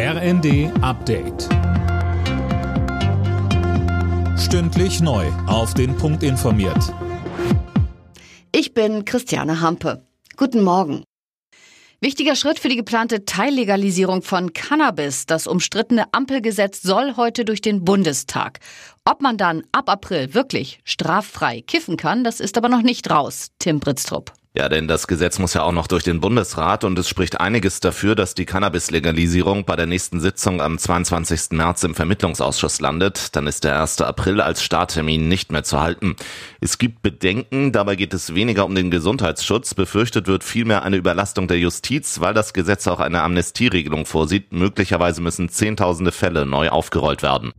RND Update. Stündlich neu. Auf den Punkt informiert. Ich bin Christiane Hampe. Guten Morgen. Wichtiger Schritt für die geplante Teillegalisierung von Cannabis. Das umstrittene Ampelgesetz soll heute durch den Bundestag. Ob man dann ab April wirklich straffrei kiffen kann, das ist aber noch nicht raus. Tim Britztrup. Ja, denn das Gesetz muss ja auch noch durch den Bundesrat und es spricht einiges dafür, dass die Cannabis-Legalisierung bei der nächsten Sitzung am 22. März im Vermittlungsausschuss landet. Dann ist der 1. April als Starttermin nicht mehr zu halten. Es gibt Bedenken, dabei geht es weniger um den Gesundheitsschutz. Befürchtet wird vielmehr eine Überlastung der Justiz, weil das Gesetz auch eine Amnestieregelung vorsieht. Möglicherweise müssen Zehntausende Fälle neu aufgerollt werden.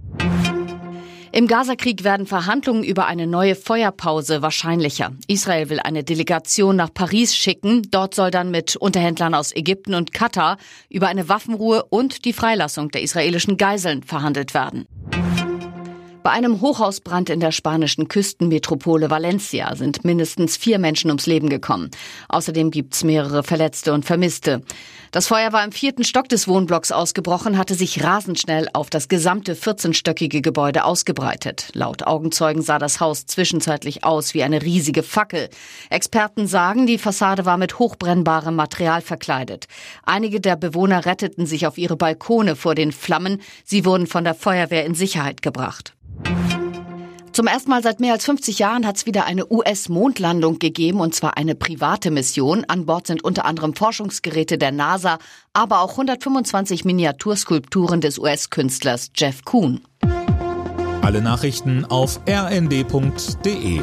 Im Gazakrieg werden Verhandlungen über eine neue Feuerpause wahrscheinlicher. Israel will eine Delegation nach Paris schicken. Dort soll dann mit Unterhändlern aus Ägypten und Katar über eine Waffenruhe und die Freilassung der israelischen Geiseln verhandelt werden. Bei einem Hochhausbrand in der spanischen Küstenmetropole Valencia sind mindestens vier Menschen ums Leben gekommen. Außerdem gibt es mehrere Verletzte und Vermisste. Das Feuer war im vierten Stock des Wohnblocks ausgebrochen, hatte sich rasend schnell auf das gesamte 14-stöckige Gebäude ausgebreitet. Laut Augenzeugen sah das Haus zwischenzeitlich aus wie eine riesige Fackel. Experten sagen, die Fassade war mit hochbrennbarem Material verkleidet. Einige der Bewohner retteten sich auf ihre Balkone vor den Flammen. Sie wurden von der Feuerwehr in Sicherheit gebracht. Zum ersten Mal seit mehr als 50 Jahren hat es wieder eine US-Mondlandung gegeben, und zwar eine private Mission. An Bord sind unter anderem Forschungsgeräte der NASA, aber auch 125 Miniaturskulpturen des US-Künstlers Jeff Kuhn. Alle Nachrichten auf rnd.de